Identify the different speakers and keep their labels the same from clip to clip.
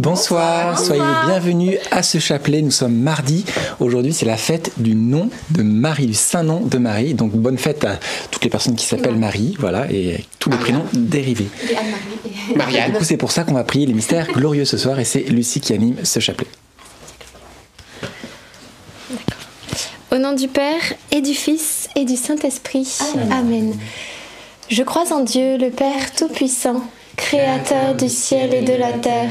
Speaker 1: Bonsoir, soyez bienvenus à ce chapelet. Nous sommes mardi. Aujourd'hui, c'est la fête du nom de Marie, du saint nom de Marie. Donc, bonne fête à toutes les personnes qui s'appellent Marie, voilà, et tous les prénoms dérivés.
Speaker 2: Marianne.
Speaker 1: Du coup, c'est pour ça qu'on va prier les mystères glorieux ce soir, et c'est Lucie qui anime ce chapelet.
Speaker 3: Au nom du Père et du Fils et du Saint-Esprit. Amen. Je crois en Dieu, le Père Tout-Puissant, Créateur du ciel et de la terre,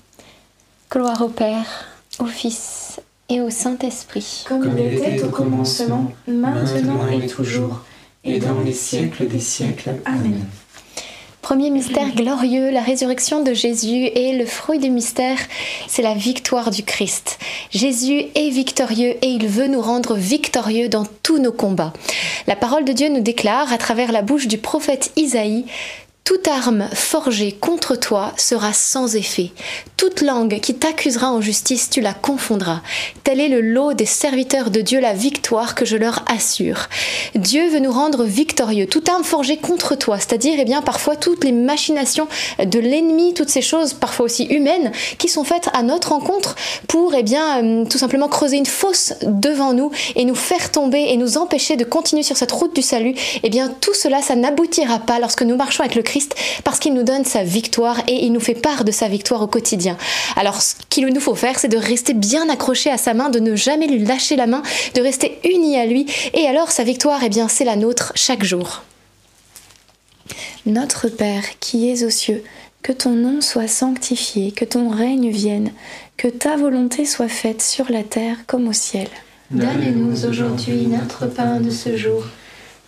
Speaker 3: Gloire au Père, au Fils et au Saint-Esprit.
Speaker 4: Comme il était au commencement, maintenant et toujours, et dans les siècles des siècles. Amen.
Speaker 3: Premier mystère glorieux, la résurrection de Jésus et le fruit du mystère, c'est la victoire du Christ. Jésus est victorieux et il veut nous rendre victorieux dans tous nos combats. La parole de Dieu nous déclare à travers la bouche du prophète Isaïe toute arme forgée contre toi sera sans effet. Toute langue qui t'accusera en justice, tu la confondras. Tel est le lot des serviteurs de Dieu, la victoire que je leur assure. Dieu veut nous rendre victorieux. Toute arme forgée contre toi, c'est-à-dire eh bien parfois toutes les machinations de l'ennemi, toutes ces choses parfois aussi humaines qui sont faites à notre rencontre pour eh bien euh, tout simplement creuser une fosse devant nous et nous faire tomber et nous empêcher de continuer sur cette route du salut. Eh bien tout cela, ça n'aboutira pas lorsque nous marchons avec le Christ parce qu'il nous donne sa victoire et il nous fait part de sa victoire au quotidien. Alors ce qu'il nous faut faire, c'est de rester bien accroché à sa main, de ne jamais lui lâcher la main, de rester unis à lui et alors sa victoire, eh bien c'est la nôtre chaque jour. Notre Père qui es aux cieux, que ton nom soit sanctifié, que ton règne vienne, que ta volonté soit faite sur la terre comme au ciel.
Speaker 2: Donne-nous aujourd'hui notre pain de ce jour.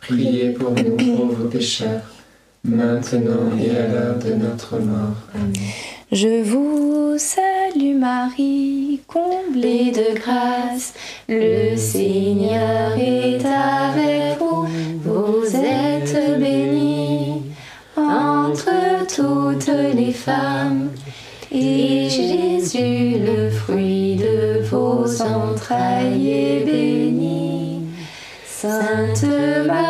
Speaker 5: priez pour nous pauvres pécheurs, maintenant et à l'heure de notre mort. Amen.
Speaker 3: Je vous salue Marie, comblée de grâce, le Seigneur est avec vous. Vous êtes bénie entre toutes les femmes, et Jésus, le fruit de vos entrailles, est béni. Sainte Marie,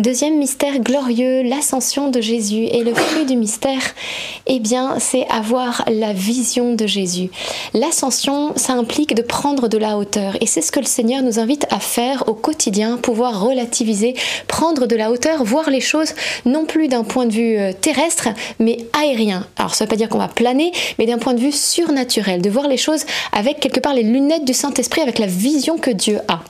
Speaker 3: Deuxième mystère glorieux, l'ascension de Jésus. Et le fruit du mystère, eh bien, c'est avoir la vision de Jésus. L'ascension, ça implique de prendre de la hauteur. Et c'est ce que le Seigneur nous invite à faire au quotidien, pouvoir relativiser, prendre de la hauteur, voir les choses non plus d'un point de vue euh, terrestre, mais aérien. Alors, ça ne veut pas dire qu'on va planer, mais d'un point de vue surnaturel, de voir les choses avec quelque part les lunettes du Saint-Esprit, avec la vision que Dieu a.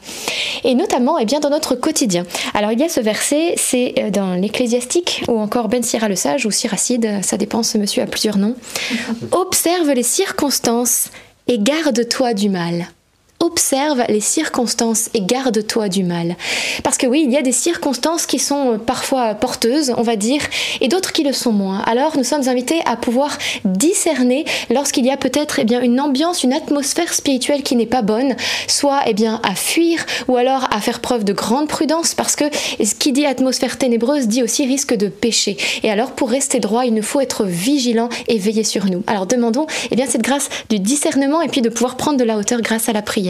Speaker 3: Et notamment, eh bien, dans notre quotidien. Alors, il y a ce verset c'est euh, dans l'Ecclésiastique ou encore Ben Sira le Sage ou Siracide, ça dépend, ce monsieur a plusieurs noms. Observe les circonstances et garde-toi du mal. Observe les circonstances et garde-toi du mal. Parce que oui, il y a des circonstances qui sont parfois porteuses, on va dire, et d'autres qui le sont moins. Alors nous sommes invités à pouvoir discerner lorsqu'il y a peut-être eh bien, une ambiance, une atmosphère spirituelle qui n'est pas bonne, soit eh bien, à fuir ou alors à faire preuve de grande prudence parce que ce qui dit atmosphère ténébreuse dit aussi risque de péché. Et alors pour rester droit, il nous faut être vigilant et veiller sur nous. Alors demandons eh bien, cette grâce du discernement et puis de pouvoir prendre de la hauteur grâce à la prière.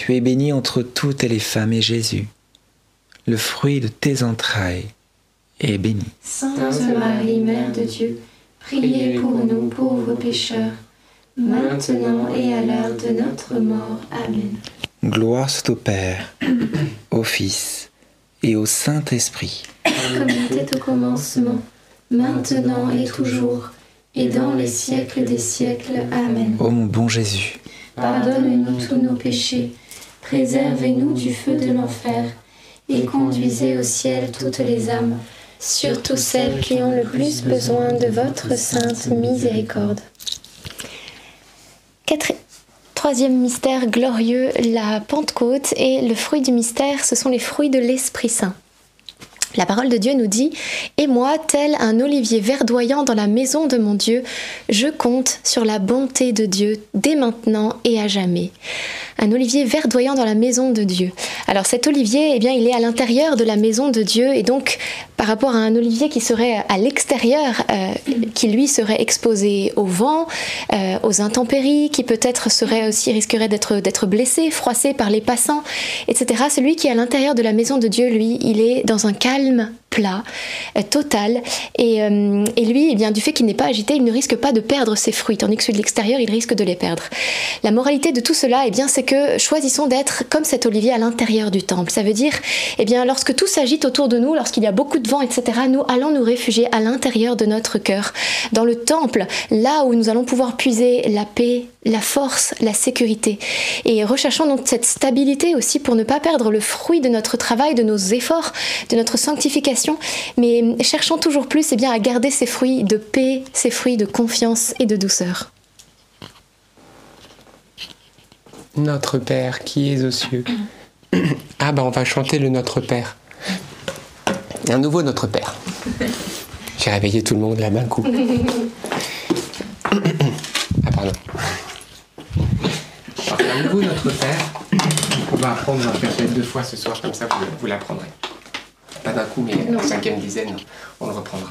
Speaker 1: Tu es bénie entre toutes les femmes et Jésus, le fruit de tes entrailles, est béni.
Speaker 2: Sainte Marie, Mère de Dieu, priez pour nous pauvres pécheurs, maintenant et à l'heure de notre mort. Amen.
Speaker 1: Gloire soit au Père, au Fils et au Saint-Esprit.
Speaker 2: Comme il était au commencement, maintenant et toujours, et dans les siècles des siècles. Amen.
Speaker 1: Ô mon bon Jésus,
Speaker 2: Pardonne-nous tous nos péchés, préservez-nous du feu de l'enfer, et conduisez au ciel toutes les âmes, surtout celles qui ont le plus besoin de votre sainte miséricorde.
Speaker 3: Troisième mystère glorieux, la Pentecôte et le fruit du mystère, ce sont les fruits de l'Esprit Saint. La parole de Dieu nous dit Et moi, tel un olivier verdoyant dans la maison de mon Dieu, je compte sur la bonté de Dieu dès maintenant et à jamais. Un olivier verdoyant dans la maison de Dieu. Alors cet olivier, eh bien, il est à l'intérieur de la maison de Dieu et donc par rapport à un olivier qui serait à l'extérieur, euh, qui lui serait exposé au vent, euh, aux intempéries, qui peut-être serait aussi risquerait d'être d'être blessé, froissé par les passants, etc. Celui qui est à l'intérieur de la maison de Dieu, lui, il est dans un calme plat, euh, total, et, euh, et lui, eh bien, du fait qu'il n'est pas agité, il ne risque pas de perdre ses fruits, tandis que celui de l'extérieur, il risque de les perdre. La moralité de tout cela, eh bien, c'est que choisissons d'être comme cet olivier à l'intérieur du temple. Ça veut dire, eh bien, lorsque tout s'agite autour de nous, lorsqu'il y a beaucoup de vent, etc., nous allons nous réfugier à l'intérieur de notre cœur, dans le temple, là où nous allons pouvoir puiser la paix, la force, la sécurité. Et recherchons donc cette stabilité aussi pour ne pas perdre le fruit de notre travail, de nos efforts, de notre sanctification, mais cherchons toujours plus eh bien, à garder ces fruits de paix, ces fruits de confiance et de douceur.
Speaker 4: Notre Père qui es aux cieux. Ah bah on va chanter le Notre Père. Un nouveau Notre Père. J'ai réveillé tout le monde là d'un coup. Ah pardon. Un nouveau Notre Père. On va apprendre, peut-être deux fois ce soir, comme ça vous, vous l'apprendrez. Pas d'un coup, mais en cinquième dizaine, on le reprendra.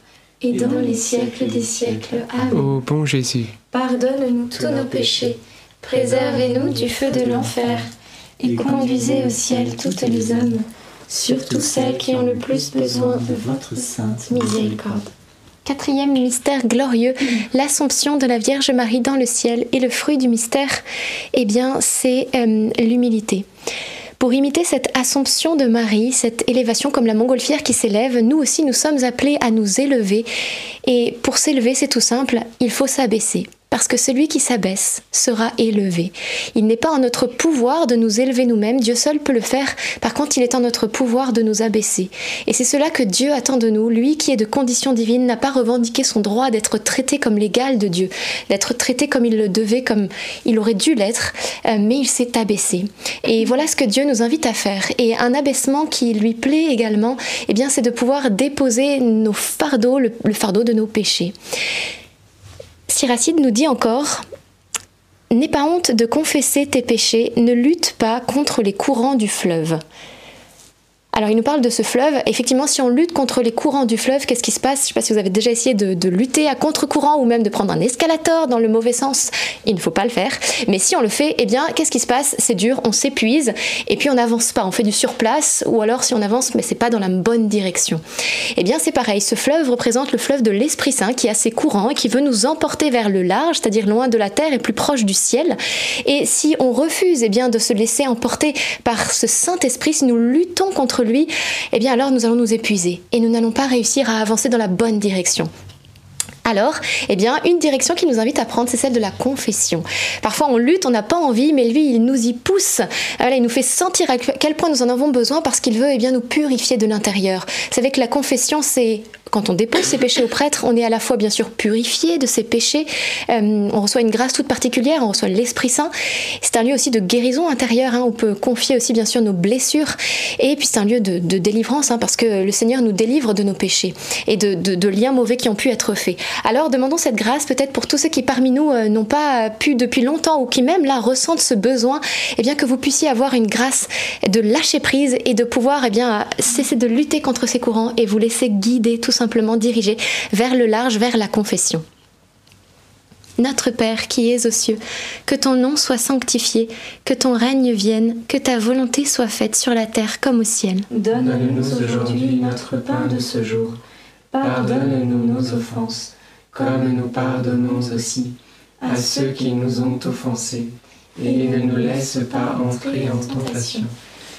Speaker 2: et dans les siècles des siècles. Amen.
Speaker 5: Ô bon Jésus,
Speaker 2: Pardonne-nous tous nos péchés, préservez-nous du feu de l'enfer, et conduisez au ciel toutes les âmes, surtout celles qui ont le plus besoin de votre sainte miséricorde.
Speaker 3: Quatrième mystère glorieux, l'Assomption de la Vierge Marie dans le ciel. Et le fruit du mystère, eh bien, c'est euh, l'humilité. Pour imiter cette assomption de Marie, cette élévation comme la montgolfière qui s'élève, nous aussi nous sommes appelés à nous élever. Et pour s'élever, c'est tout simple, il faut s'abaisser. Parce que celui qui s'abaisse sera élevé. Il n'est pas en notre pouvoir de nous élever nous-mêmes, Dieu seul peut le faire. Par contre, il est en notre pouvoir de nous abaisser. Et c'est cela que Dieu attend de nous. Lui qui est de condition divine n'a pas revendiqué son droit d'être traité comme l'égal de Dieu, d'être traité comme il le devait, comme il aurait dû l'être, euh, mais il s'est abaissé. Et voilà ce que Dieu nous invite à faire. Et un abaissement qui lui plaît également, eh bien, c'est de pouvoir déposer nos fardeaux, le, le fardeau de nos péchés. Siracide nous dit encore N'aie pas honte de confesser tes péchés, ne lutte pas contre les courants du fleuve. Alors, il nous parle de ce fleuve. Effectivement, si on lutte contre les courants du fleuve, qu'est-ce qui se passe? Je ne sais pas si vous avez déjà essayé de, lutter à contre-courant ou même de prendre un escalator dans le mauvais sens. Il ne faut pas le faire. Mais si on le fait, eh bien, qu'est-ce qui se passe? C'est dur, on s'épuise et puis on n'avance pas. On fait du surplace ou alors si on avance, mais c'est pas dans la bonne direction. Eh bien, c'est pareil. Ce fleuve représente le fleuve de l'Esprit Saint qui a ses courants et qui veut nous emporter vers le large, c'est-à-dire loin de la terre et plus proche du ciel. Et si on refuse, eh bien, de se laisser emporter par ce Saint-Esprit, si nous luttons contre lui, eh bien alors nous allons nous épuiser et nous n'allons pas réussir à avancer dans la bonne direction. Alors, eh bien, une direction qui nous invite à prendre, c'est celle de la confession. Parfois, on lutte, on n'a pas envie, mais lui, il nous y pousse. il nous fait sentir à quel point nous en avons besoin parce qu'il veut, eh bien, nous purifier de l'intérieur. Vous savez que la confession, c'est quand on dépose ses péchés au prêtre, on est à la fois bien sûr purifié de ses péchés, euh, on reçoit une grâce toute particulière, on reçoit l'Esprit Saint. C'est un lieu aussi de guérison intérieure, hein. on peut confier aussi bien sûr nos blessures, et puis c'est un lieu de, délivrance, hein, parce que le Seigneur nous délivre de nos péchés et de, liens mauvais qui ont pu être faits. Alors demandons cette grâce peut-être pour tous ceux qui parmi nous euh, n'ont pas pu depuis longtemps ou qui même là ressentent ce besoin, eh bien que vous puissiez avoir une grâce de lâcher prise et de pouvoir eh bien cesser de lutter contre ces courants et vous laisser guider tout simplement dirigé vers le large, vers la confession. Notre Père qui es aux cieux, que ton nom soit sanctifié, que ton règne vienne, que ta volonté soit faite sur la terre comme au ciel.
Speaker 2: Donne-nous aujourd'hui notre pain de ce jour. Pardonne-nous nos offenses, comme nous pardonnons aussi à ceux qui nous ont offensés. Et ne nous laisse pas entrer en tentation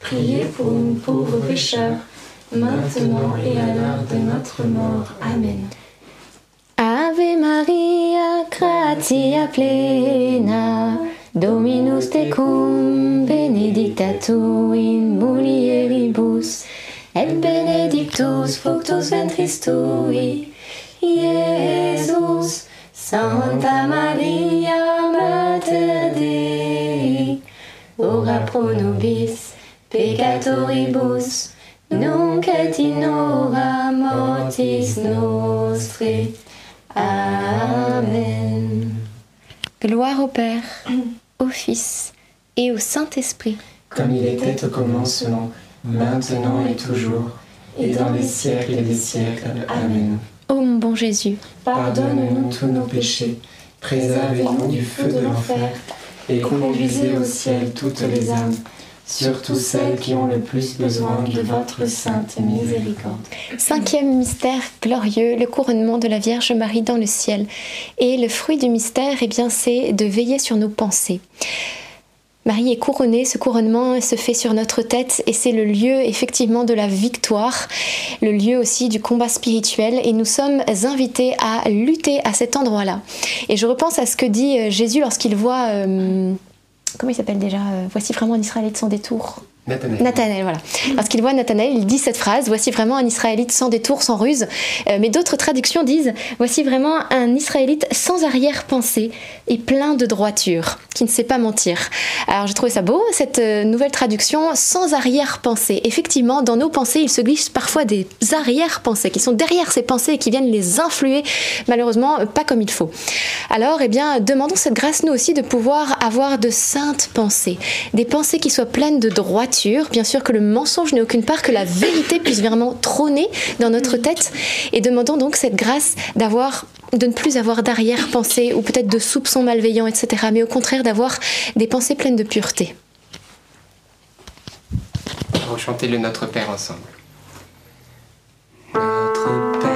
Speaker 2: Priez pour nous pauvres pécheurs, maintenant et à l'heure de notre mort. Amen.
Speaker 3: Ave Maria, gratia plena, Dominus tecum, benedicta tu in mulieribus, et benedictus fructus ventris tui. Santa Maria, Mater Dei, ora pro nobis, peccatoribus, nunc et in hora mortis nostre. Amen. Gloire au Père, au Fils et au Saint-Esprit.
Speaker 4: Comme il était au commencement,
Speaker 5: maintenant et toujours, et dans les siècles des siècles. Amen.
Speaker 3: Ô mon bon Jésus,
Speaker 5: pardonne-nous tous nos péchés, préservez-nous du feu de l'enfer, et conduisez au ciel toutes les âmes, surtout celles qui ont le plus besoin de votre sainte miséricorde.
Speaker 3: Cinquième mystère glorieux, le couronnement de la Vierge Marie dans le ciel. Et le fruit du mystère, eh bien, c'est de veiller sur nos pensées. Marie est couronnée, ce couronnement se fait sur notre tête et c'est le lieu effectivement de la victoire, le lieu aussi du combat spirituel et nous sommes invités à lutter à cet endroit-là. Et je repense à ce que dit euh, Jésus lorsqu'il voit, euh, comment il s'appelle déjà, euh, voici vraiment un Israélite sans détour.
Speaker 6: Nathanaël.
Speaker 3: Nathanaël, voilà. Parce qu'il voit Nathanaël, il dit cette phrase Voici vraiment un Israélite sans détour, sans ruse. Euh, mais d'autres traductions disent Voici vraiment un Israélite sans arrière-pensée et plein de droiture, qui ne sait pas mentir. Alors j'ai trouvé ça beau, cette euh, nouvelle traduction sans arrière-pensée. Effectivement, dans nos pensées, il se glisse parfois des arrière-pensées qui sont derrière ces pensées et qui viennent les influer, malheureusement, pas comme il faut. Alors, eh bien, demandons cette grâce, nous aussi, de pouvoir avoir de saintes pensées, des pensées qui soient pleines de droiture bien sûr que le mensonge n'est aucune part, que la vérité puisse vraiment trôner dans notre tête. Et demandons donc cette grâce d'avoir de ne plus avoir d'arrière-pensée ou peut-être de soupçons malveillants, etc. Mais au contraire d'avoir des pensées pleines de pureté.
Speaker 6: On va chanter le Notre Père ensemble.
Speaker 5: Notre Père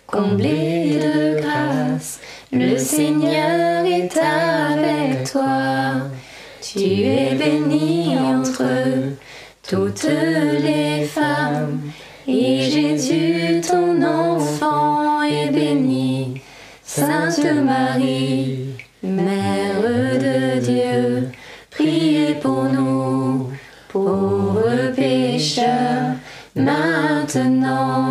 Speaker 3: comblée de grâce, le Seigneur est avec toi. Tu es bénie entre toutes les femmes, et Jésus, ton enfant, est béni. Sainte Marie, Mère de Dieu, priez pour nous, pauvres pécheurs, maintenant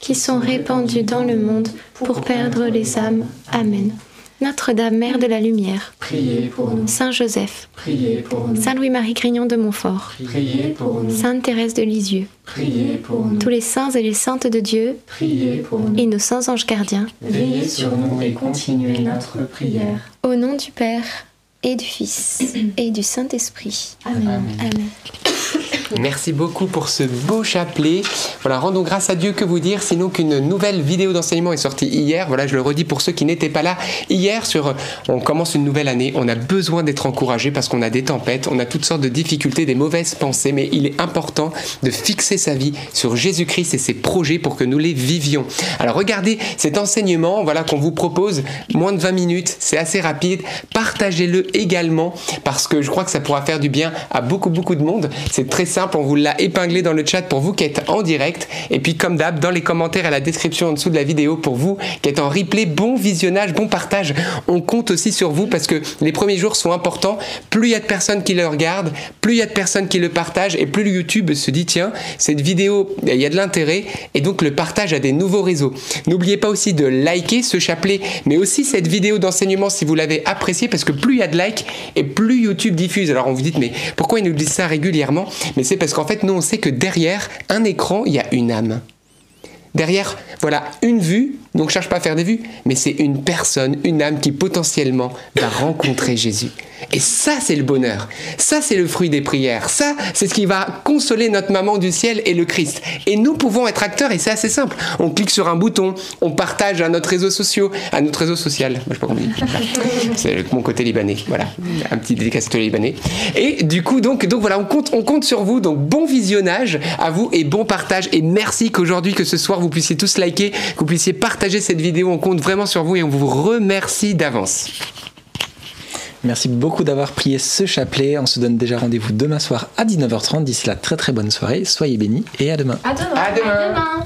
Speaker 3: qui sont répandus dans le monde pour perdre les âmes. Amen. Notre-Dame, Mère de la Lumière,
Speaker 4: Priez pour nous.
Speaker 3: Saint Joseph,
Speaker 4: Priez pour nous.
Speaker 3: Saint Louis-Marie Grignon de Montfort,
Speaker 4: Priez pour nous.
Speaker 3: Sainte Thérèse de Lisieux,
Speaker 4: Priez pour nous.
Speaker 3: tous les saints et les saintes de Dieu
Speaker 4: Priez pour nous.
Speaker 3: et nos saints anges gardiens,
Speaker 4: Veillez sur nous et continuez notre prière.
Speaker 3: au nom du Père et du Fils et du Saint-Esprit.
Speaker 2: Amen.
Speaker 3: Amen.
Speaker 5: Merci beaucoup pour ce beau chapelet. Voilà, rendons grâce à Dieu, que vous dire, sinon qu'une nouvelle vidéo d'enseignement est sortie hier. Voilà, je le redis pour ceux qui n'étaient pas là hier sur on commence une nouvelle année, on a besoin d'être encouragé parce qu'on a des tempêtes, on a toutes sortes de difficultés, des mauvaises pensées, mais il est important de fixer sa vie sur Jésus-Christ et ses projets pour que nous les vivions. Alors regardez cet enseignement, voilà qu'on vous propose moins de 20 minutes, c'est assez rapide. Partagez-le également parce que je crois que ça pourra faire du bien à beaucoup beaucoup de monde. C'est très simple, on vous l'a épinglé dans le chat pour vous qui êtes en direct et puis comme d'hab dans les commentaires et la description en dessous de la vidéo pour vous qui êtes en replay, bon visionnage, bon partage. On compte aussi sur vous parce que les premiers jours sont importants. Plus il y a de personnes qui le regardent, plus il y a de personnes qui le partagent et plus YouTube se dit tiens, cette vidéo, il y a de l'intérêt et donc le partage à des nouveaux réseaux. N'oubliez pas aussi de liker ce chapelet, mais aussi cette vidéo d'enseignement si vous l'avez apprécié parce que plus il y a de likes et plus YouTube diffuse. Alors on vous dit mais pourquoi ils nous disent ça régulièrement? C'est parce qu'en fait nous on sait que derrière un écran, il y a une âme. Derrière, voilà, une vue, donc cherche pas à faire des vues, mais c'est une personne, une âme qui potentiellement va rencontrer Jésus. Et ça, c'est le bonheur. Ça, c'est le fruit des prières. Ça, c'est ce qui va consoler notre maman du ciel et le Christ. Et nous pouvons être acteurs, et c'est assez simple. On clique sur un bouton, on partage à notre réseau social, à notre réseau social. Sais pas. C'est mon côté libanais. Voilà, un petit dédicace libanais. Et du coup, donc, donc voilà, on compte, on compte sur vous. Donc bon visionnage à vous et bon partage. Et merci qu'aujourd'hui, que ce soir, vous puissiez tous liker, que vous puissiez partager cette vidéo. On compte vraiment sur vous et on vous remercie d'avance.
Speaker 1: Merci beaucoup d'avoir prié ce chapelet. On se donne déjà rendez-vous demain soir à 19h30. D'ici là, très très bonne soirée. Soyez bénis et à demain.
Speaker 2: À demain.
Speaker 5: À demain.
Speaker 3: Demain.